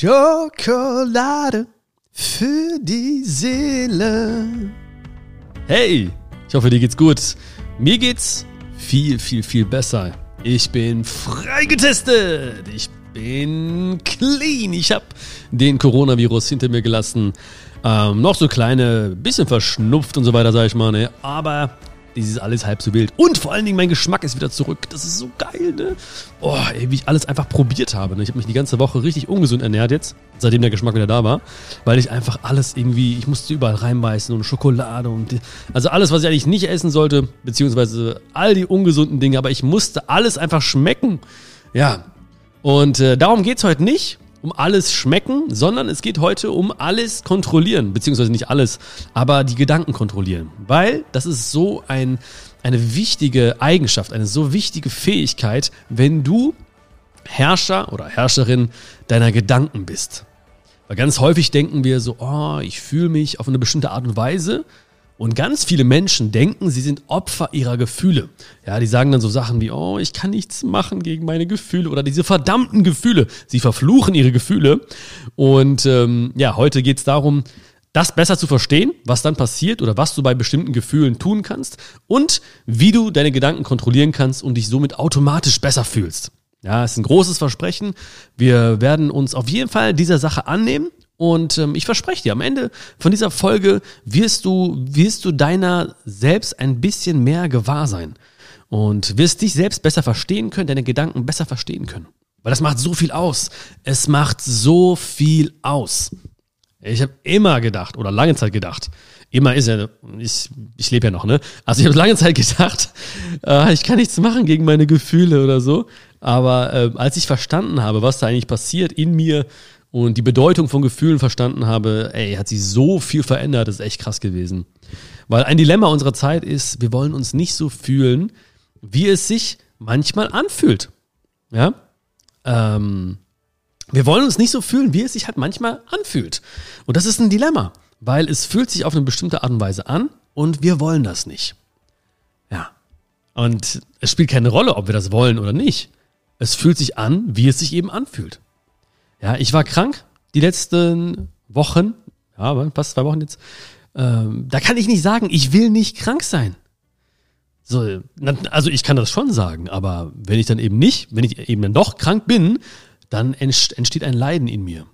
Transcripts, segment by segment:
Schokolade für die Seele. Hey, ich hoffe, dir geht's gut. Mir geht's viel, viel, viel besser. Ich bin freigetestet. Ich bin clean. Ich habe den Coronavirus hinter mir gelassen. Ähm, noch so kleine, bisschen verschnupft und so weiter, sag ich mal. Ne? Aber dieses alles halb so wild. Und vor allen Dingen, mein Geschmack ist wieder zurück. Das ist so geil, ne? Oh, ey, wie ich alles einfach probiert habe. Ne? Ich habe mich die ganze Woche richtig ungesund ernährt jetzt, seitdem der Geschmack wieder da war. Weil ich einfach alles irgendwie, ich musste überall reinbeißen und Schokolade und. Also alles, was ich eigentlich nicht essen sollte, beziehungsweise all die ungesunden Dinge, aber ich musste alles einfach schmecken. Ja. Und äh, darum geht's heute nicht um alles schmecken, sondern es geht heute um alles kontrollieren, beziehungsweise nicht alles, aber die Gedanken kontrollieren. Weil das ist so ein, eine wichtige Eigenschaft, eine so wichtige Fähigkeit, wenn du Herrscher oder Herrscherin deiner Gedanken bist. Weil ganz häufig denken wir so, oh, ich fühle mich auf eine bestimmte Art und Weise und ganz viele Menschen denken, sie sind Opfer ihrer Gefühle. Ja, die sagen dann so Sachen wie, oh, ich kann nichts machen gegen meine Gefühle oder diese verdammten Gefühle. Sie verfluchen ihre Gefühle. Und ähm, ja, heute geht es darum, das besser zu verstehen, was dann passiert oder was du bei bestimmten Gefühlen tun kannst und wie du deine Gedanken kontrollieren kannst und dich somit automatisch besser fühlst. Ja, ist ein großes Versprechen. Wir werden uns auf jeden Fall dieser Sache annehmen und ähm, ich verspreche dir, am Ende von dieser Folge wirst du, wirst du deiner selbst ein bisschen mehr gewahr sein. Und wirst dich selbst besser verstehen können, deine Gedanken besser verstehen können. Weil das macht so viel aus. Es macht so viel aus. Ich habe immer gedacht, oder lange Zeit gedacht, immer ist ja, ich, ich lebe ja noch, ne? Also ich habe lange Zeit gedacht, äh, ich kann nichts machen gegen meine Gefühle oder so. Aber äh, als ich verstanden habe, was da eigentlich passiert in mir, und die Bedeutung von Gefühlen verstanden habe, ey, hat sich so viel verändert, das ist echt krass gewesen. Weil ein Dilemma unserer Zeit ist, wir wollen uns nicht so fühlen, wie es sich manchmal anfühlt. Ja? Ähm, wir wollen uns nicht so fühlen, wie es sich halt manchmal anfühlt. Und das ist ein Dilemma, weil es fühlt sich auf eine bestimmte Art und Weise an und wir wollen das nicht. Ja. Und es spielt keine Rolle, ob wir das wollen oder nicht. Es fühlt sich an, wie es sich eben anfühlt. Ja, ich war krank die letzten Wochen, ja, fast zwei Wochen jetzt. Ähm, da kann ich nicht sagen, ich will nicht krank sein. So, also ich kann das schon sagen, aber wenn ich dann eben nicht, wenn ich eben dann doch krank bin, dann entsteht ein Leiden in mir.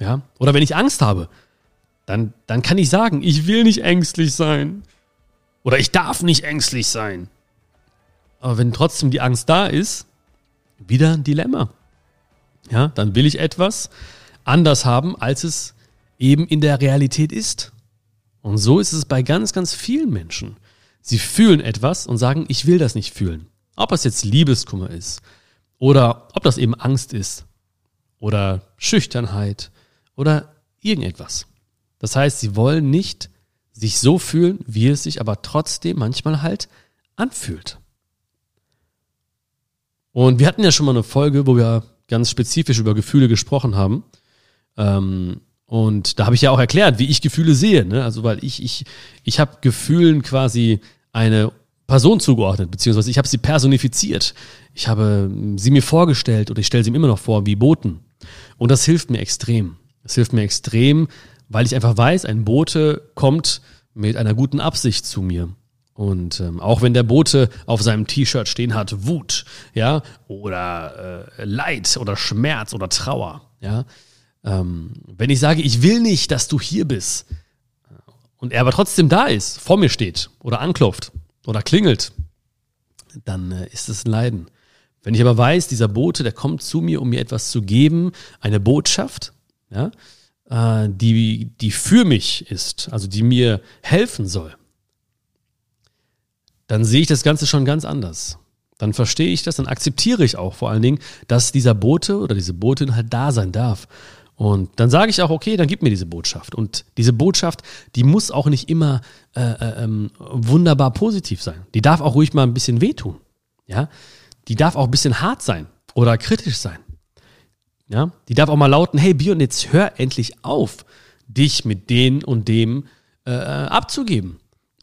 Ja, oder wenn ich Angst habe, dann, dann kann ich sagen, ich will nicht ängstlich sein. Oder ich darf nicht ängstlich sein. Aber wenn trotzdem die Angst da ist, wieder ein Dilemma ja, dann will ich etwas anders haben, als es eben in der Realität ist. Und so ist es bei ganz, ganz vielen Menschen. Sie fühlen etwas und sagen, ich will das nicht fühlen. Ob es jetzt Liebeskummer ist oder ob das eben Angst ist oder Schüchternheit oder irgendetwas. Das heißt, sie wollen nicht sich so fühlen, wie es sich aber trotzdem manchmal halt anfühlt. Und wir hatten ja schon mal eine Folge, wo wir ganz spezifisch über Gefühle gesprochen haben. Ähm, und da habe ich ja auch erklärt, wie ich Gefühle sehe. Ne? Also weil ich, ich, ich habe Gefühlen quasi eine Person zugeordnet, beziehungsweise ich habe sie personifiziert. Ich habe sie mir vorgestellt oder ich stelle sie mir immer noch vor wie Boten. Und das hilft mir extrem. Das hilft mir extrem, weil ich einfach weiß, ein Bote kommt mit einer guten Absicht zu mir. Und ähm, auch wenn der Bote auf seinem T-Shirt stehen hat, Wut, ja, oder äh, Leid oder Schmerz oder Trauer, ja, ähm, wenn ich sage, ich will nicht, dass du hier bist, und er aber trotzdem da ist, vor mir steht oder anklopft oder klingelt, dann äh, ist es ein Leiden. Wenn ich aber weiß, dieser Bote, der kommt zu mir, um mir etwas zu geben, eine Botschaft, ja, äh, die, die für mich ist, also die mir helfen soll, dann sehe ich das Ganze schon ganz anders. Dann verstehe ich das, dann akzeptiere ich auch vor allen Dingen, dass dieser Bote oder diese Botin halt da sein darf. Und dann sage ich auch, okay, dann gib mir diese Botschaft. Und diese Botschaft, die muss auch nicht immer äh, äh, ähm, wunderbar positiv sein. Die darf auch ruhig mal ein bisschen wehtun. Ja, die darf auch ein bisschen hart sein oder kritisch sein. Ja, die darf auch mal lauten, hey Bion, jetzt hör endlich auf, dich mit den und dem äh, äh abzugeben.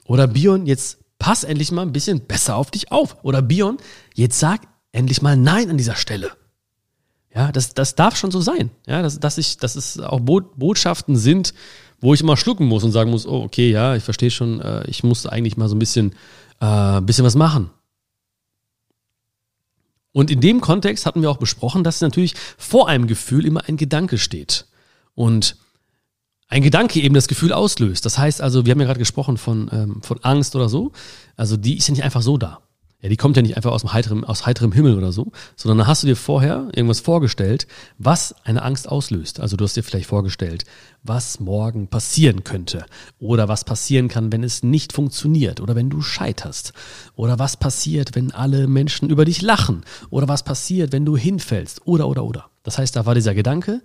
Oder Bion, jetzt pass endlich mal ein bisschen besser auf dich auf. Oder Bion, jetzt sag endlich mal Nein an dieser Stelle. Ja, das, das darf schon so sein. Ja, dass, dass, ich, dass es auch Botschaften sind, wo ich immer schlucken muss und sagen muss, oh, okay, ja, ich verstehe schon, äh, ich muss eigentlich mal so ein bisschen, äh, bisschen was machen. Und in dem Kontext hatten wir auch besprochen, dass natürlich vor einem Gefühl immer ein Gedanke steht. Und ein Gedanke eben das Gefühl auslöst. Das heißt also, wir haben ja gerade gesprochen von, ähm, von Angst oder so. Also die ist ja nicht einfach so da. Ja, die kommt ja nicht einfach aus, dem heiterem, aus heiterem Himmel oder so, sondern da hast du dir vorher irgendwas vorgestellt, was eine Angst auslöst. Also du hast dir vielleicht vorgestellt, was morgen passieren könnte oder was passieren kann, wenn es nicht funktioniert oder wenn du scheiterst oder was passiert, wenn alle Menschen über dich lachen oder was passiert, wenn du hinfällst oder oder oder. Das heißt, da war dieser Gedanke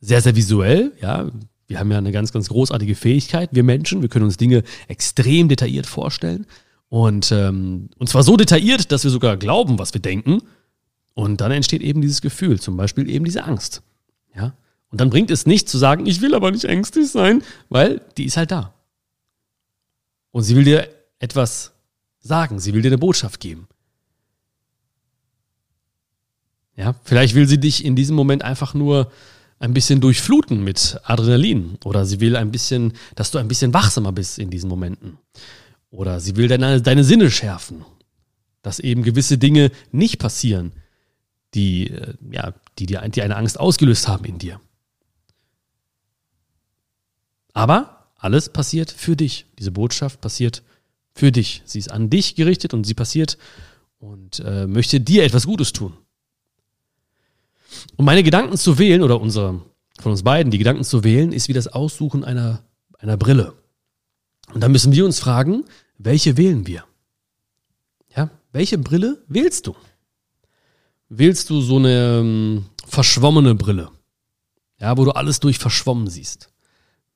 sehr, sehr visuell, ja, wir haben ja eine ganz, ganz großartige Fähigkeit, wir Menschen, wir können uns Dinge extrem detailliert vorstellen. Und, ähm, und zwar so detailliert, dass wir sogar glauben, was wir denken. Und dann entsteht eben dieses Gefühl, zum Beispiel eben diese Angst. Ja? Und dann bringt es nicht zu sagen, ich will aber nicht ängstlich sein, weil die ist halt da. Und sie will dir etwas sagen, sie will dir eine Botschaft geben. Ja, vielleicht will sie dich in diesem Moment einfach nur ein bisschen durchfluten mit Adrenalin oder sie will ein bisschen, dass du ein bisschen wachsamer bist in diesen Momenten. Oder sie will deine, deine Sinne schärfen, dass eben gewisse Dinge nicht passieren, die, äh, ja, die, die, die eine Angst ausgelöst haben in dir. Aber alles passiert für dich. Diese Botschaft passiert für dich. Sie ist an dich gerichtet und sie passiert und äh, möchte dir etwas Gutes tun. Um meine Gedanken zu wählen, oder unsere, von uns beiden, die Gedanken zu wählen, ist wie das Aussuchen einer, einer Brille. Und da müssen wir uns fragen, welche wählen wir? Ja, welche Brille wählst du? Wählst du so eine ähm, verschwommene Brille? Ja, wo du alles durch verschwommen siehst?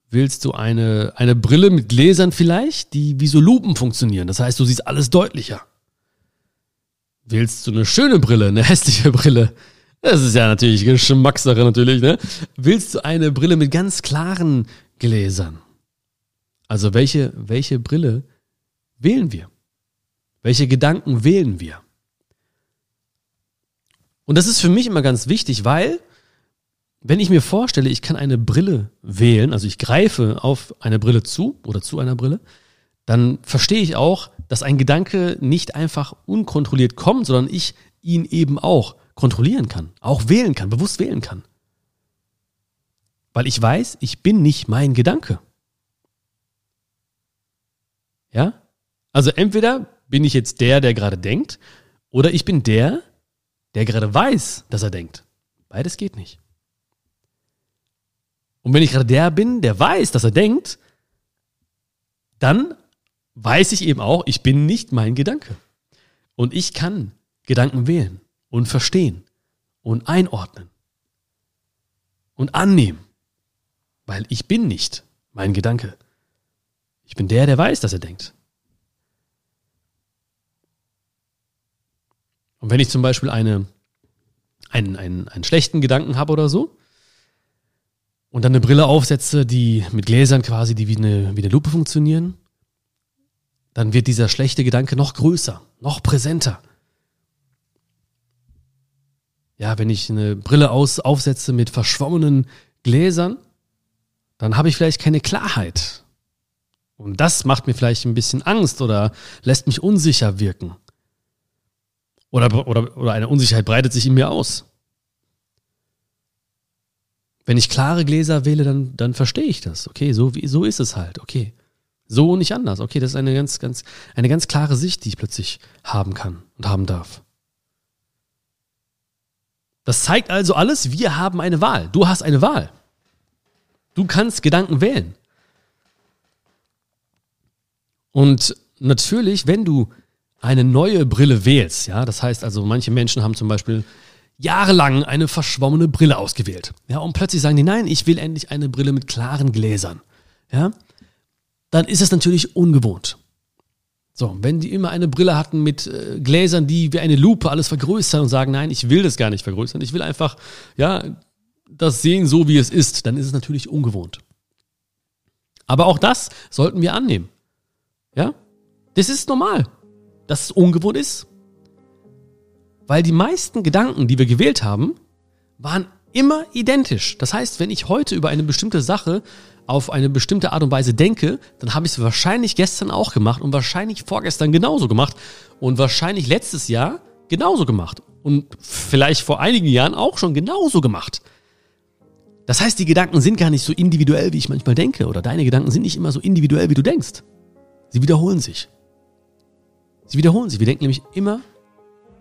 Willst du eine, eine Brille mit Gläsern vielleicht, die wie so Lupen funktionieren? Das heißt, du siehst alles deutlicher. Willst du eine schöne Brille, eine hässliche Brille? Das ist ja natürlich Geschmackssache natürlich, ne? Willst du eine Brille mit ganz klaren Gläsern? Also welche, welche Brille wählen wir? Welche Gedanken wählen wir? Und das ist für mich immer ganz wichtig, weil wenn ich mir vorstelle, ich kann eine Brille wählen, also ich greife auf eine Brille zu oder zu einer Brille, dann verstehe ich auch, dass ein Gedanke nicht einfach unkontrolliert kommt, sondern ich ihn eben auch kontrollieren kann, auch wählen kann, bewusst wählen kann. Weil ich weiß, ich bin nicht mein Gedanke. Ja? Also entweder bin ich jetzt der, der gerade denkt, oder ich bin der, der gerade weiß, dass er denkt. Beides geht nicht. Und wenn ich gerade der bin, der weiß, dass er denkt, dann weiß ich eben auch, ich bin nicht mein Gedanke. Und ich kann Gedanken wählen und verstehen und einordnen und annehmen, weil ich bin nicht mein Gedanke. Ich bin der, der weiß, dass er denkt. Und wenn ich zum Beispiel eine, einen, einen, einen schlechten Gedanken habe oder so, und dann eine Brille aufsetze, die mit Gläsern quasi, die wie eine, wie eine Lupe funktionieren, dann wird dieser schlechte Gedanke noch größer, noch präsenter. Ja, wenn ich eine Brille aus, aufsetze mit verschwommenen Gläsern, dann habe ich vielleicht keine Klarheit. Und das macht mir vielleicht ein bisschen Angst oder lässt mich unsicher wirken. Oder, oder, oder eine Unsicherheit breitet sich in mir aus. Wenn ich klare Gläser wähle, dann, dann verstehe ich das. Okay, so, wie, so ist es halt. Okay. So und nicht anders. Okay, das ist eine ganz, ganz, eine ganz klare Sicht, die ich plötzlich haben kann und haben darf. Das zeigt also alles, wir haben eine Wahl. Du hast eine Wahl. Du kannst Gedanken wählen. Und natürlich, wenn du eine neue Brille wählst, ja, das heißt also, manche Menschen haben zum Beispiel jahrelang eine verschwommene Brille ausgewählt, ja, und plötzlich sagen die, nein, ich will endlich eine Brille mit klaren Gläsern, ja, dann ist es natürlich ungewohnt. So, wenn die immer eine Brille hatten mit äh, Gläsern, die wie eine Lupe alles vergrößern und sagen, nein, ich will das gar nicht vergrößern, ich will einfach, ja, das sehen so, wie es ist, dann ist es natürlich ungewohnt. Aber auch das sollten wir annehmen. Ja? Das ist normal dass es ungewohnt ist. Weil die meisten Gedanken, die wir gewählt haben, waren immer identisch. Das heißt, wenn ich heute über eine bestimmte Sache auf eine bestimmte Art und Weise denke, dann habe ich es wahrscheinlich gestern auch gemacht und wahrscheinlich vorgestern genauso gemacht und wahrscheinlich letztes Jahr genauso gemacht und vielleicht vor einigen Jahren auch schon genauso gemacht. Das heißt, die Gedanken sind gar nicht so individuell, wie ich manchmal denke, oder deine Gedanken sind nicht immer so individuell, wie du denkst. Sie wiederholen sich. Sie wiederholen sich. Wir denken nämlich immer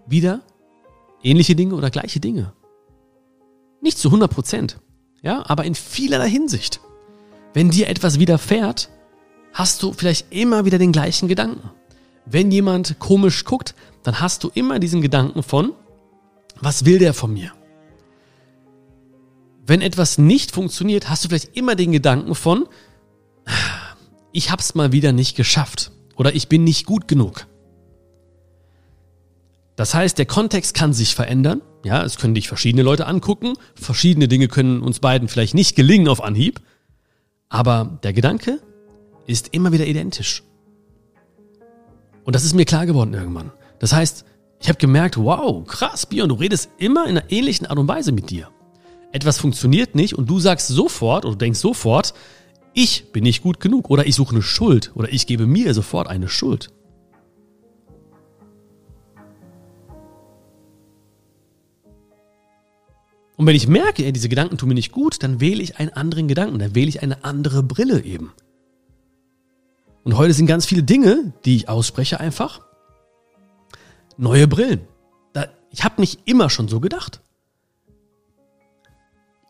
wieder ähnliche Dinge oder gleiche Dinge. Nicht zu 100 Prozent, ja, aber in vielerlei Hinsicht. Wenn dir etwas widerfährt, hast du vielleicht immer wieder den gleichen Gedanken. Wenn jemand komisch guckt, dann hast du immer diesen Gedanken von, was will der von mir? Wenn etwas nicht funktioniert, hast du vielleicht immer den Gedanken von, ich hab's mal wieder nicht geschafft oder ich bin nicht gut genug. Das heißt, der Kontext kann sich verändern. Ja, es können dich verschiedene Leute angucken. Verschiedene Dinge können uns beiden vielleicht nicht gelingen auf Anhieb. Aber der Gedanke ist immer wieder identisch. Und das ist mir klar geworden irgendwann. Das heißt, ich habe gemerkt, wow, krass, Björn, du redest immer in einer ähnlichen Art und Weise mit dir. Etwas funktioniert nicht und du sagst sofort oder denkst sofort, ich bin nicht gut genug oder ich suche eine Schuld oder ich gebe mir sofort eine Schuld. Und wenn ich merke, ey, diese Gedanken tun mir nicht gut, dann wähle ich einen anderen Gedanken, dann wähle ich eine andere Brille eben. Und heute sind ganz viele Dinge, die ich ausspreche, einfach neue Brillen. Ich habe nicht immer schon so gedacht.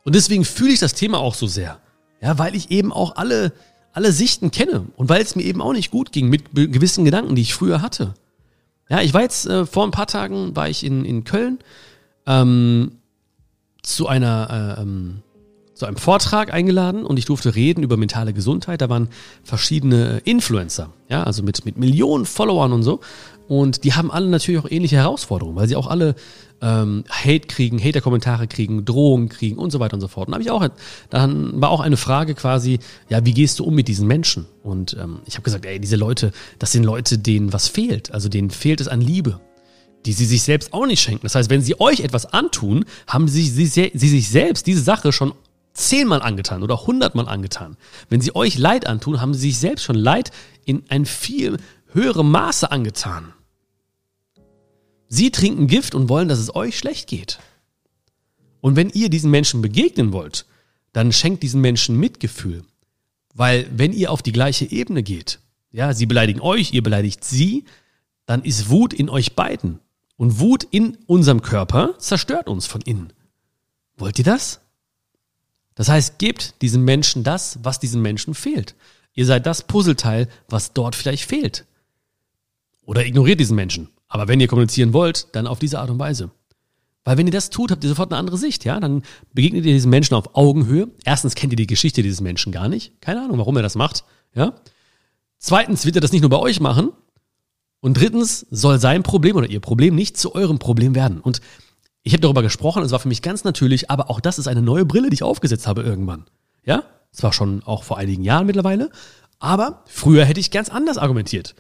Und deswegen fühle ich das Thema auch so sehr. Ja, weil ich eben auch alle, alle Sichten kenne und weil es mir eben auch nicht gut ging mit gewissen Gedanken, die ich früher hatte. Ja, ich war jetzt äh, vor ein paar Tagen war ich in, in Köln ähm, zu einer äh, ähm, zu einem Vortrag eingeladen und ich durfte reden über mentale Gesundheit. Da waren verschiedene Influencer, ja, also mit, mit Millionen Followern und so. Und die haben alle natürlich auch ähnliche Herausforderungen, weil sie auch alle ähm, Hate kriegen, Hater-Kommentare kriegen, Drohungen kriegen und so weiter und so fort. Und habe ich auch, dann war auch eine Frage quasi, ja, wie gehst du um mit diesen Menschen? Und ähm, ich habe gesagt, ey, diese Leute, das sind Leute, denen was fehlt. Also denen fehlt es an Liebe die sie sich selbst auch nicht schenken. Das heißt, wenn sie euch etwas antun, haben sie, sie, sie sich selbst diese Sache schon zehnmal angetan oder hundertmal angetan. Wenn sie euch Leid antun, haben sie sich selbst schon Leid in ein viel höherem Maße angetan. Sie trinken Gift und wollen, dass es euch schlecht geht. Und wenn ihr diesen Menschen begegnen wollt, dann schenkt diesen Menschen Mitgefühl. Weil wenn ihr auf die gleiche Ebene geht, ja, sie beleidigen euch, ihr beleidigt sie, dann ist Wut in euch beiden. Und Wut in unserem Körper zerstört uns von innen. Wollt ihr das? Das heißt, gebt diesem Menschen das, was diesem Menschen fehlt. Ihr seid das Puzzleteil, was dort vielleicht fehlt. Oder ignoriert diesen Menschen. Aber wenn ihr kommunizieren wollt, dann auf diese Art und Weise. Weil wenn ihr das tut, habt ihr sofort eine andere Sicht, ja? Dann begegnet ihr diesem Menschen auf Augenhöhe. Erstens kennt ihr die Geschichte dieses Menschen gar nicht. Keine Ahnung, warum er das macht, ja? Zweitens wird er das nicht nur bei euch machen, und drittens soll sein Problem oder ihr Problem nicht zu eurem Problem werden. Und ich habe darüber gesprochen, es war für mich ganz natürlich, aber auch das ist eine neue Brille, die ich aufgesetzt habe irgendwann. Ja, zwar schon auch vor einigen Jahren mittlerweile, aber früher hätte ich ganz anders argumentiert.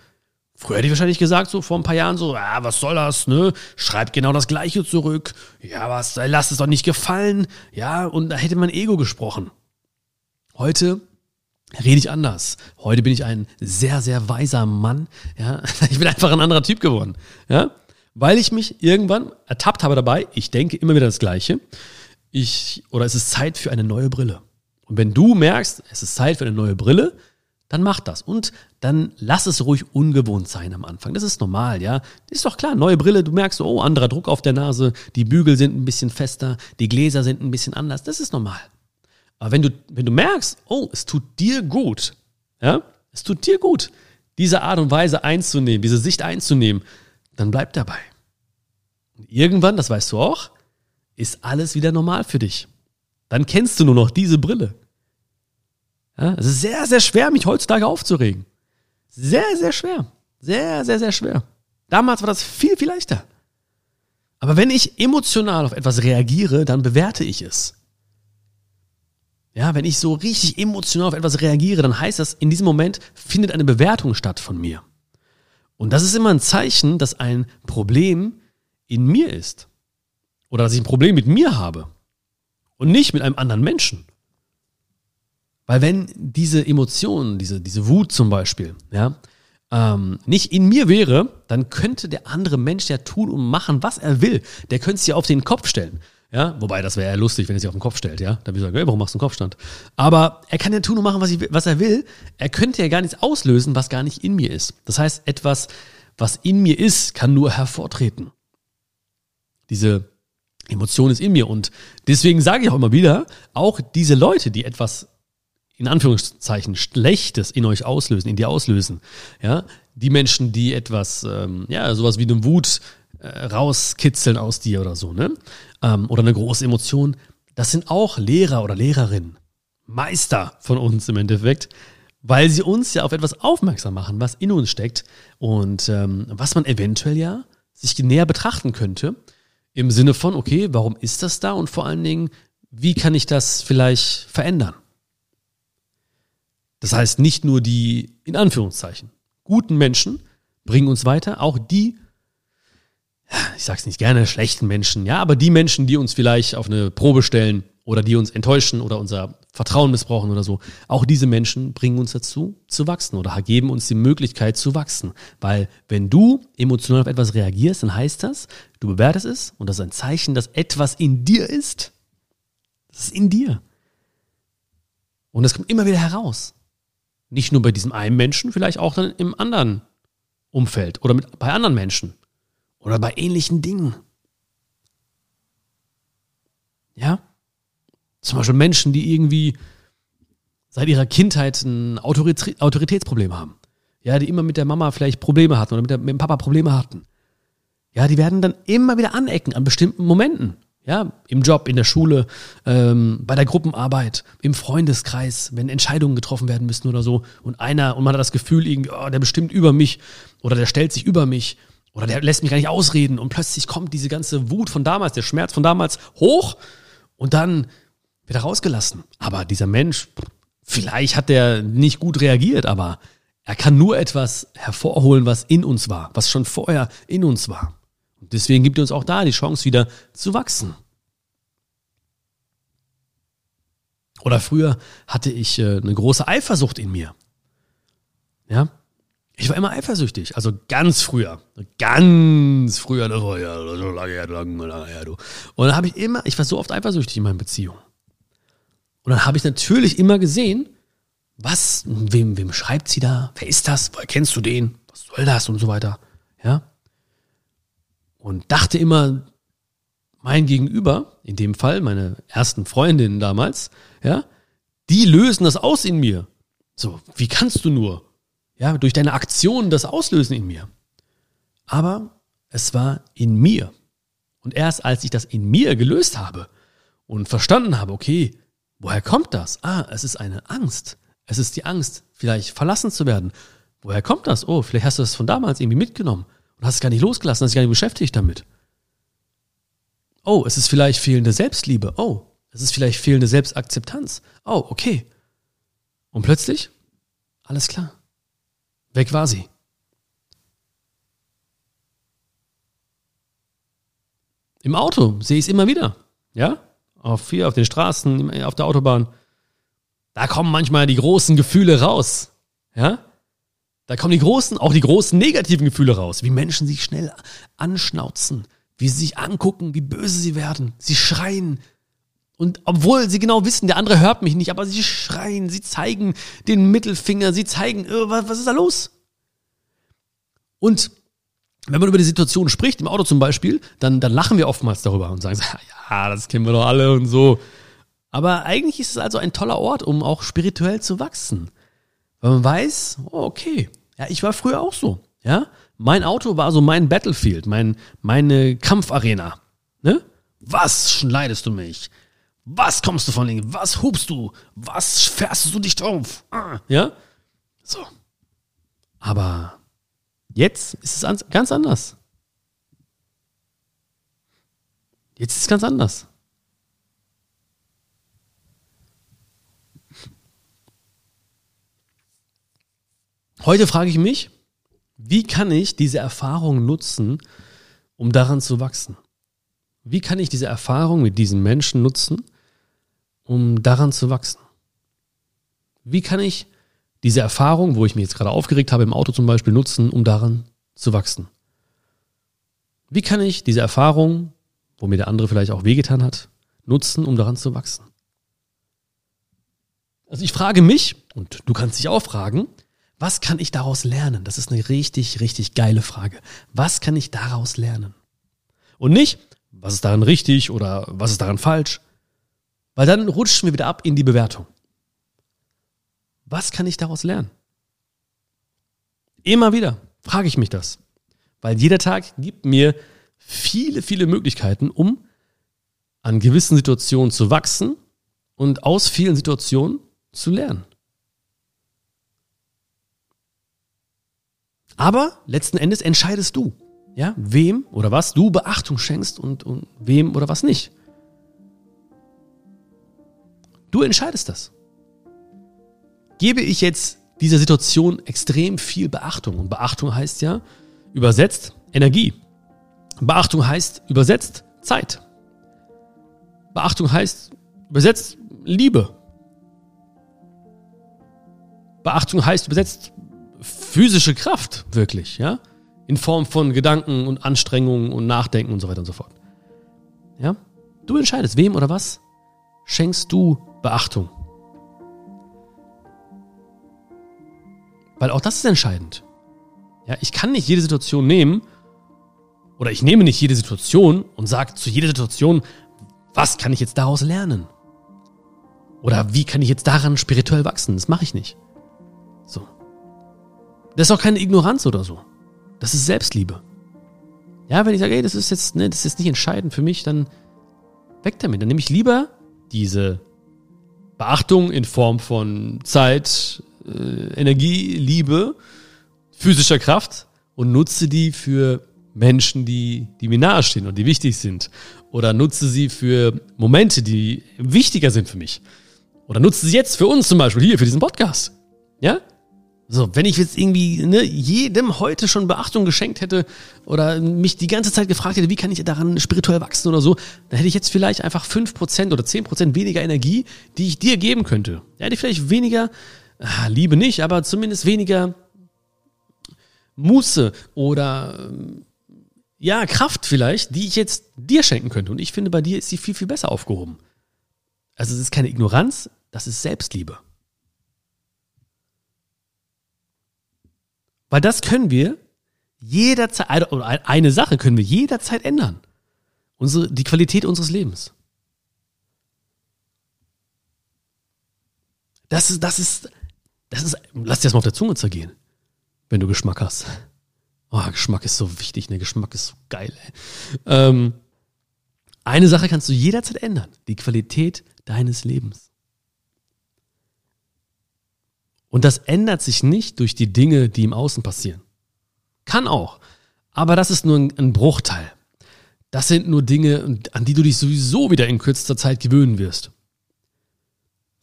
Früher hätte ich wahrscheinlich gesagt, so vor ein paar Jahren, so, ah, was soll das, ne? Schreibt genau das Gleiche zurück. Ja, was, lasst es doch nicht gefallen. Ja, und da hätte mein Ego gesprochen. Heute rede ich anders. Heute bin ich ein sehr, sehr weiser Mann. Ja, ich bin einfach ein anderer Typ geworden. Ja, weil ich mich irgendwann ertappt habe dabei. Ich denke immer wieder das Gleiche. Ich, oder es ist Zeit für eine neue Brille. Und wenn du merkst, es ist Zeit für eine neue Brille, dann mach das. Und dann lass es ruhig ungewohnt sein am Anfang. Das ist normal, ja. Ist doch klar, neue Brille, du merkst, oh, anderer Druck auf der Nase, die Bügel sind ein bisschen fester, die Gläser sind ein bisschen anders. Das ist normal. Aber wenn du, wenn du merkst, oh, es tut dir gut, ja, es tut dir gut, diese Art und Weise einzunehmen, diese Sicht einzunehmen, dann bleib dabei. Und irgendwann, das weißt du auch, ist alles wieder normal für dich. Dann kennst du nur noch diese Brille. Ja, es ist sehr, sehr schwer, mich heutzutage aufzuregen. Sehr, sehr schwer. Sehr, sehr, sehr schwer. Damals war das viel, viel leichter. Aber wenn ich emotional auf etwas reagiere, dann bewerte ich es. Ja, wenn ich so richtig emotional auf etwas reagiere, dann heißt das, in diesem Moment findet eine Bewertung statt von mir. Und das ist immer ein Zeichen, dass ein Problem in mir ist. Oder dass ich ein Problem mit mir habe. und nicht mit einem anderen Menschen. Weil wenn diese Emotionen, diese, diese Wut zum Beispiel, ja, ähm, nicht in mir wäre, dann könnte der andere Mensch ja tun und machen, was er will. Der könnte es ja auf den Kopf stellen. Ja, wobei das wäre ja lustig, wenn er sich auf den Kopf stellt, ja. Dann würde ich sagen, hey, warum machst du einen Kopfstand? Aber er kann ja tun und machen, was, ich, was er will. Er könnte ja gar nichts auslösen, was gar nicht in mir ist. Das heißt, etwas, was in mir ist, kann nur hervortreten. Diese Emotion ist in mir. Und deswegen sage ich auch immer wieder, auch diese Leute, die etwas in Anführungszeichen Schlechtes in euch auslösen, in dir auslösen, ja, die Menschen, die etwas, ähm, ja, sowas wie eine Wut äh, rauskitzeln aus dir oder so, ne, ähm, oder eine große Emotion, das sind auch Lehrer oder Lehrerinnen, Meister von uns im Endeffekt, weil sie uns ja auf etwas aufmerksam machen, was in uns steckt und ähm, was man eventuell ja sich näher betrachten könnte. Im Sinne von, okay, warum ist das da? Und vor allen Dingen, wie kann ich das vielleicht verändern? Das heißt, nicht nur die, in Anführungszeichen, guten Menschen bringen uns weiter, auch die, ich sag's nicht gerne, schlechten Menschen, ja, aber die Menschen, die uns vielleicht auf eine Probe stellen oder die uns enttäuschen oder unser Vertrauen missbrauchen oder so, auch diese Menschen bringen uns dazu, zu wachsen oder geben uns die Möglichkeit zu wachsen. Weil wenn du emotional auf etwas reagierst, dann heißt das, Du bewertest es und das ist ein Zeichen, dass etwas in dir ist. Das ist in dir. Und das kommt immer wieder heraus. Nicht nur bei diesem einen Menschen, vielleicht auch dann im anderen Umfeld oder mit, bei anderen Menschen oder bei ähnlichen Dingen. Ja? Zum Beispiel Menschen, die irgendwie seit ihrer Kindheit ein Autoritätsproblem haben. Ja, die immer mit der Mama vielleicht Probleme hatten oder mit, der, mit dem Papa Probleme hatten. Ja, die werden dann immer wieder anecken an bestimmten Momenten. Ja, im Job, in der Schule, ähm, bei der Gruppenarbeit, im Freundeskreis, wenn Entscheidungen getroffen werden müssen oder so. Und einer, und man hat das Gefühl, irgendwie, oh, der bestimmt über mich oder der stellt sich über mich oder der lässt mich gar nicht ausreden. Und plötzlich kommt diese ganze Wut von damals, der Schmerz von damals hoch und dann wird er rausgelassen. Aber dieser Mensch, vielleicht hat der nicht gut reagiert, aber er kann nur etwas hervorholen, was in uns war, was schon vorher in uns war. Deswegen gibt er uns auch da die Chance, wieder zu wachsen. Oder früher hatte ich äh, eine große Eifersucht in mir. Ja, ich war immer eifersüchtig, also ganz früher, ganz früher, das war ja so lange her, lange, lange her, du. Und dann habe ich immer, ich war so oft eifersüchtig in meinen Beziehungen. Und dann habe ich natürlich immer gesehen, was, wem, wem schreibt sie da? Wer ist das? Woher kennst du den? Was soll das? Und so weiter. Ja und dachte immer, mein Gegenüber, in dem Fall meine ersten Freundinnen damals, ja, die lösen das aus in mir. So, wie kannst du nur, ja, durch deine Aktionen das auslösen in mir? Aber es war in mir. Und erst als ich das in mir gelöst habe und verstanden habe, okay, woher kommt das? Ah, es ist eine Angst. Es ist die Angst, vielleicht verlassen zu werden. Woher kommt das? Oh, vielleicht hast du das von damals irgendwie mitgenommen und hast es gar nicht losgelassen, hast dich gar nicht beschäftigt damit. Oh, es ist vielleicht fehlende Selbstliebe. Oh, es ist vielleicht fehlende Selbstakzeptanz. Oh, okay. Und plötzlich, alles klar. Weg war sie. Im Auto sehe ich es immer wieder. Ja? Auf hier, auf den Straßen, auf der Autobahn. Da kommen manchmal die großen Gefühle raus. Ja? Da kommen die großen, auch die großen negativen Gefühle raus, wie Menschen sich schnell anschnauzen, wie sie sich angucken, wie böse sie werden. Sie schreien. Und obwohl sie genau wissen, der andere hört mich nicht, aber sie schreien, sie zeigen den Mittelfinger, sie zeigen, äh, was, ist da los? Und wenn man über die Situation spricht, im Auto zum Beispiel, dann, dann lachen wir oftmals darüber und sagen, ja, das kennen wir doch alle und so. Aber eigentlich ist es also ein toller Ort, um auch spirituell zu wachsen. Weil man weiß, oh, okay, ja, ich war früher auch so. Ja, mein Auto war so mein Battlefield, mein, meine Kampfarena. Ne? Was schneidest du mich? Was kommst du von links? Was hubst du? Was fährst du dich drauf? Ah, ja? So. Aber jetzt ist es ganz anders. Jetzt ist es ganz anders. Heute frage ich mich, wie kann ich diese Erfahrung nutzen, um daran zu wachsen? Wie kann ich diese Erfahrung mit diesen Menschen nutzen, um daran zu wachsen? Wie kann ich diese Erfahrung, wo ich mich jetzt gerade aufgeregt habe, im Auto zum Beispiel, nutzen, um daran zu wachsen? Wie kann ich diese Erfahrung, wo mir der andere vielleicht auch wehgetan hat, nutzen, um daran zu wachsen? Also ich frage mich, und du kannst dich auch fragen, was kann ich daraus lernen? Das ist eine richtig, richtig geile Frage. Was kann ich daraus lernen? Und nicht, was ist daran richtig oder was ist daran falsch? Weil dann rutschen wir wieder ab in die Bewertung. Was kann ich daraus lernen? Immer wieder frage ich mich das. Weil jeder Tag gibt mir viele, viele Möglichkeiten, um an gewissen Situationen zu wachsen und aus vielen Situationen zu lernen. Aber letzten Endes entscheidest du, ja, wem oder was du Beachtung schenkst und, und wem oder was nicht. Du entscheidest das. Gebe ich jetzt dieser Situation extrem viel Beachtung. Und Beachtung heißt ja übersetzt Energie. Beachtung heißt übersetzt Zeit. Beachtung heißt übersetzt Liebe. Beachtung heißt übersetzt physische Kraft, wirklich, ja? In Form von Gedanken und Anstrengungen und Nachdenken und so weiter und so fort. Ja? Du entscheidest, wem oder was schenkst du Beachtung. Weil auch das ist entscheidend. Ja, ich kann nicht jede Situation nehmen oder ich nehme nicht jede Situation und sage zu jeder Situation, was kann ich jetzt daraus lernen? Oder wie kann ich jetzt daran spirituell wachsen? Das mache ich nicht. So. Das ist auch keine Ignoranz oder so. Das ist Selbstliebe. Ja, wenn ich sage, ey, das ist jetzt, ne, das ist nicht entscheidend für mich, dann weg damit. Dann nehme ich lieber diese Beachtung in Form von Zeit, äh, Energie, Liebe, physischer Kraft und nutze die für Menschen, die, die mir nahestehen und die wichtig sind. Oder nutze sie für Momente, die wichtiger sind für mich. Oder nutze sie jetzt für uns zum Beispiel hier, für diesen Podcast. Ja? So, wenn ich jetzt irgendwie ne, jedem heute schon Beachtung geschenkt hätte oder mich die ganze Zeit gefragt hätte, wie kann ich daran spirituell wachsen oder so, dann hätte ich jetzt vielleicht einfach fünf Prozent oder zehn Prozent weniger Energie, die ich dir geben könnte. Ja, hätte ich vielleicht weniger, ah, Liebe nicht, aber zumindest weniger Muße oder ja, Kraft vielleicht, die ich jetzt dir schenken könnte. Und ich finde, bei dir ist sie viel, viel besser aufgehoben. Also es ist keine Ignoranz, das ist Selbstliebe. Weil das können wir jederzeit, oder eine Sache können wir jederzeit ändern. Unsere, die Qualität unseres Lebens. Das ist, das ist, das ist, lass dir das mal auf der Zunge zergehen, wenn du Geschmack hast. Oh, Geschmack ist so wichtig, ne? Geschmack ist so geil. Ähm, eine Sache kannst du jederzeit ändern. Die Qualität deines Lebens. Und das ändert sich nicht durch die Dinge, die im Außen passieren. Kann auch. Aber das ist nur ein, Bruchteil. Das sind nur Dinge, an die du dich sowieso wieder in kürzester Zeit gewöhnen wirst.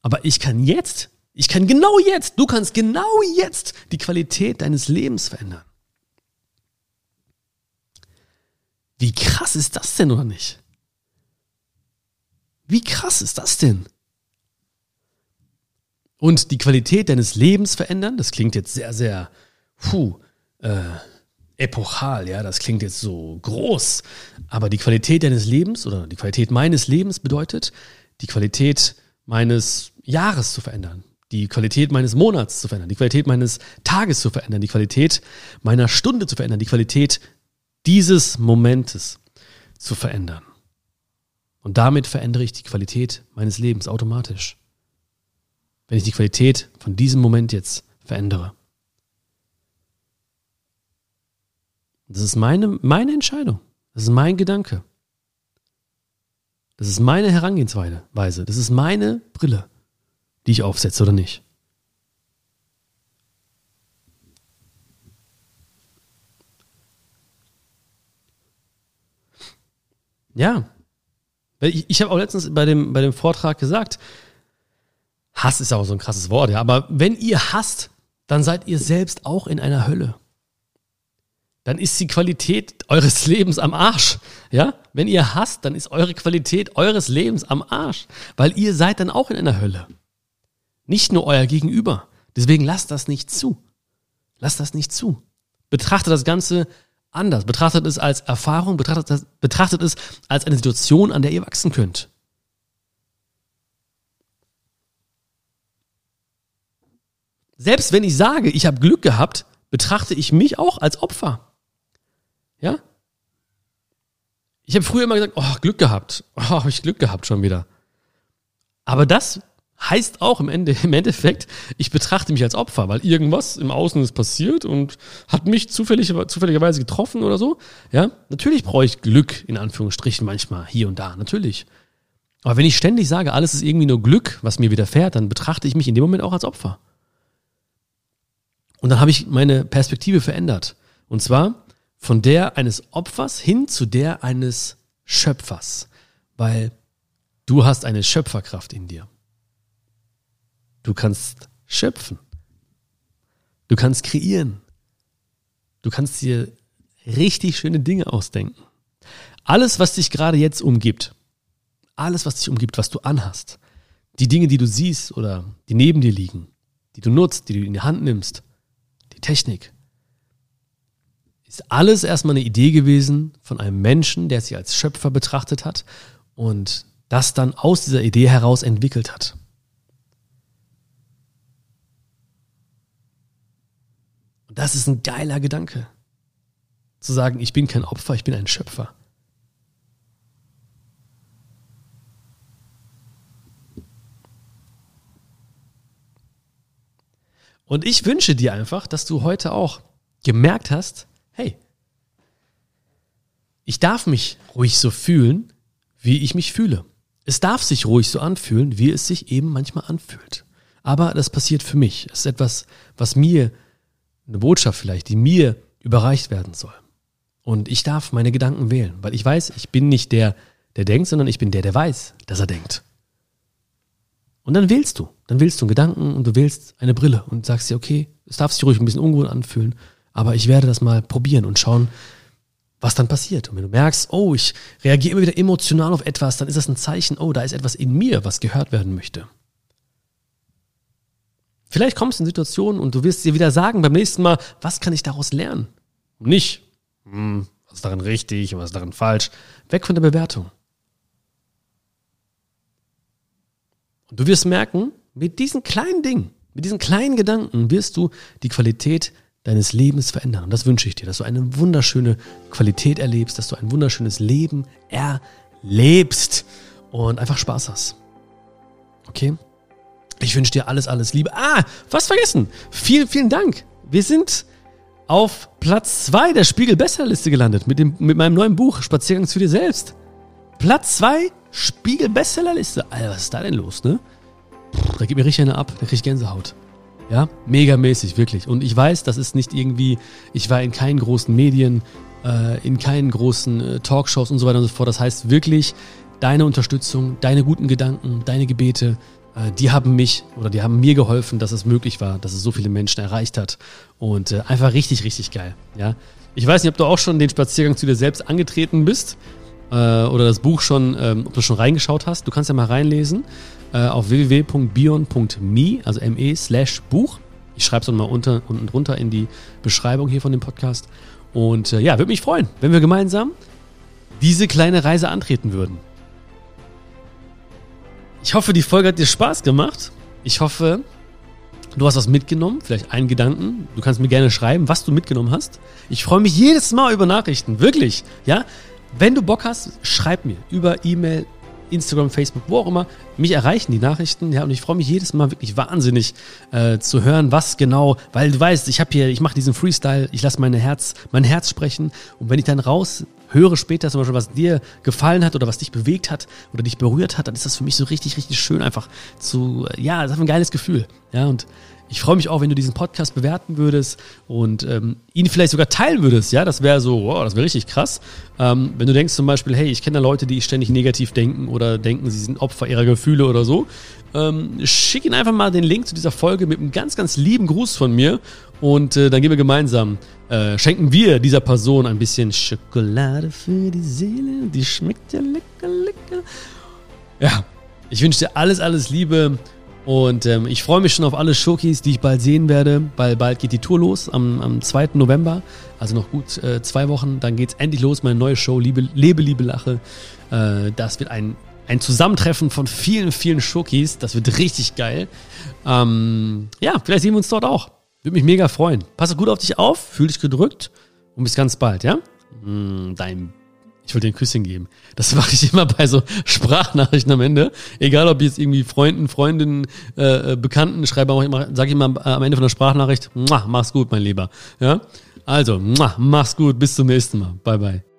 Aber ich kann jetzt, ich kann genau jetzt, du kannst genau jetzt die Qualität deines Lebens verändern. Wie krass ist das denn oder nicht? Wie krass ist das denn? Und die Qualität deines Lebens verändern. Das klingt jetzt sehr, sehr, puh, äh, epochal, ja, das klingt jetzt so groß. Aber die Qualität deines Lebens oder die Qualität meines Lebens bedeutet, die Qualität meines Jahres zu verändern, die Qualität meines Monats zu verändern, die Qualität meines Tages zu verändern, die Qualität meiner Stunde zu verändern, die Qualität dieses Momentes zu verändern. Und damit verändere ich die Qualität meines Lebens automatisch wenn ich die Qualität von diesem Moment jetzt verändere. Das ist meine, meine Entscheidung. Das ist mein Gedanke. Das ist meine Herangehensweise. Das ist meine Brille, die ich aufsetze oder nicht. Ja. Ich, ich habe auch letztens bei dem, bei dem Vortrag gesagt, Hass ist auch so ein krasses Wort, ja. Aber wenn ihr hasst, dann seid ihr selbst auch in einer Hölle. dann ist die Qualität eures Lebens am Arsch. Ja? Wenn ihr hasst, dann ist eure Qualität eures Lebens am Arsch, weil ihr seid dann auch in einer Hölle. Nicht nur euer Gegenüber. Deswegen lasst das nicht zu. Lasst das nicht zu. Betrachtet das Ganze anders. Betrachtet es als Erfahrung, betrachtet, es als eine Situation, an der ihr wachsen könnt. Selbst wenn ich sage, ich habe Glück gehabt, betrachte ich mich auch als Opfer. Ja? Ich habe früher immer gesagt, oh, Glück gehabt. Oh, habe ich Glück gehabt schon wieder. Aber das heißt auch im, Ende, im Endeffekt, ich betrachte mich als Opfer, weil irgendwas im Außen ist passiert und hat mich zufällig, zufälligerweise getroffen oder so. Ja, natürlich brauche ich Glück, in Anführungsstrichen, manchmal, hier und da, natürlich. Aber wenn ich ständig sage, alles ist irgendwie nur Glück, was mir widerfährt, dann betrachte ich mich in dem Moment auch als Opfer. Und dann habe ich meine Perspektive verändert. Und zwar von der eines Opfers hin zu der eines Schöpfers. Weil du hast eine Schöpferkraft in dir. Du kannst schöpfen. Du kannst kreieren. Du kannst dir richtig schöne Dinge ausdenken. Alles, was dich gerade jetzt umgibt, alles, was dich umgibt, was du anhast, die Dinge, die du siehst oder die neben dir liegen, die du nutzt, die du in die Hand nimmst, Technik, ist alles erstmal eine Idee gewesen von einem Menschen, der sich als Schöpfer betrachtet hat und das dann aus dieser Idee heraus entwickelt hat. Und das ist ein geiler Gedanke. Zu sagen, ich bin kein Opfer, ich bin ein Schöpfer. Und ich wünsche dir einfach, dass du heute auch gemerkt hast, hey, ich darf mich ruhig so fühlen, wie ich mich fühle. Es darf sich ruhig so anfühlen, wie es sich eben manchmal anfühlt. Aber das passiert für mich. Es ist etwas, was mir eine Botschaft vielleicht, die mir überreicht werden soll. Und ich darf meine Gedanken wählen, weil ich weiß, ich bin nicht der, der denkt, sondern ich bin der, der weiß, dass er denkt. Und dann wählst du. Dann wählst du einen Gedanken und du wählst eine Brille und sagst dir, okay, es darf sich ruhig ein bisschen ungewohnt anfühlen, aber ich werde das mal probieren und schauen, was dann passiert. Und wenn du merkst, oh, ich reagiere immer wieder emotional auf etwas, dann ist das ein Zeichen, oh, da ist etwas in mir, was gehört werden möchte. Vielleicht kommst du in Situationen und du wirst dir wieder sagen beim nächsten Mal, was kann ich daraus lernen? Nicht, hm, was ist darin richtig und was ist darin falsch. Weg von der Bewertung. Du wirst merken, mit diesen kleinen Dingen, mit diesen kleinen Gedanken wirst du die Qualität deines Lebens verändern. Und das wünsche ich dir, dass du eine wunderschöne Qualität erlebst, dass du ein wunderschönes Leben erlebst und einfach Spaß hast. Okay? Ich wünsche dir alles, alles Liebe. Ah, was vergessen. Vielen, vielen Dank. Wir sind auf Platz 2 der Spiegel-Bestsellerliste gelandet mit, dem, mit meinem neuen Buch Spaziergang zu dir selbst. Platz 2 Spiegel-Bestsellerliste. Alter, was ist da denn los, ne? Da geht mir richtig eine ab, da krieg ich Gänsehaut. Ja, megamäßig, wirklich. Und ich weiß, das ist nicht irgendwie, ich war in keinen großen Medien, äh, in keinen großen äh, Talkshows und so weiter und so fort. Das heißt wirklich, deine Unterstützung, deine guten Gedanken, deine Gebete, äh, die haben mich oder die haben mir geholfen, dass es möglich war, dass es so viele Menschen erreicht hat. Und äh, einfach richtig, richtig geil. Ja. Ich weiß nicht, ob du auch schon den Spaziergang zu dir selbst angetreten bist äh, oder das Buch schon, ähm, ob du schon reingeschaut hast. Du kannst ja mal reinlesen äh, auf www.bion.me, also me slash Buch. Ich schreibe es dann mal unter, unten drunter in die Beschreibung hier von dem Podcast. Und äh, ja, würde mich freuen, wenn wir gemeinsam diese kleine Reise antreten würden. Ich hoffe, die Folge hat dir Spaß gemacht. Ich hoffe, du hast was mitgenommen, vielleicht einen Gedanken. Du kannst mir gerne schreiben, was du mitgenommen hast. Ich freue mich jedes Mal über Nachrichten, wirklich. Ja, wenn du Bock hast, schreib mir über E-Mail, Instagram, Facebook, wo auch immer. Mich erreichen die Nachrichten, ja, und ich freue mich jedes Mal wirklich wahnsinnig äh, zu hören, was genau, weil du weißt, ich habe hier, ich mache diesen Freestyle, ich lasse meine Herz, mein Herz sprechen und wenn ich dann raus höre später zum Beispiel, was dir gefallen hat oder was dich bewegt hat oder dich berührt hat, dann ist das für mich so richtig, richtig schön einfach zu, ja, das ist ein geiles Gefühl. Ja, und Ich freue mich auch, wenn du diesen Podcast bewerten würdest und ähm, ihn vielleicht sogar teilen würdest. Ja, das wäre so, wow, das wäre richtig krass. Ähm, wenn du denkst zum Beispiel, hey, ich kenne da Leute, die ständig negativ denken oder denken, sie sind Opfer ihrer Gefühle oder so, ähm, schick ihnen einfach mal den Link zu dieser Folge mit einem ganz, ganz lieben Gruß von mir und äh, dann gehen wir gemeinsam, äh, schenken wir dieser Person ein bisschen Schokolade für die Seele. Die schmeckt ja lecker, lecker. Ja, ich wünsche dir alles, alles Liebe. Und ähm, ich freue mich schon auf alle Showkeys, die ich bald sehen werde, weil bald geht die Tour los am, am 2. November. Also noch gut äh, zwei Wochen. Dann geht's endlich los, meine neue Show, Liebe, Lebe, Liebe, Lache. Äh, das wird ein, ein Zusammentreffen von vielen, vielen Showkeys. Das wird richtig geil. Ähm, ja, vielleicht sehen wir uns dort auch. Würde mich mega freuen. Passe gut auf dich auf, fühl dich gedrückt und bis ganz bald, ja? Mm, dein ich wollte dir ein Küsschen geben. Das mache ich immer bei so Sprachnachrichten am Ende. Egal, ob jetzt irgendwie Freunden, Freundinnen, äh, äh Bekannten schreibe, sage ich immer am Ende von der Sprachnachricht, mach's gut, mein Lieber. Ja? Also, mach's gut, bis zum nächsten Mal. Bye, bye.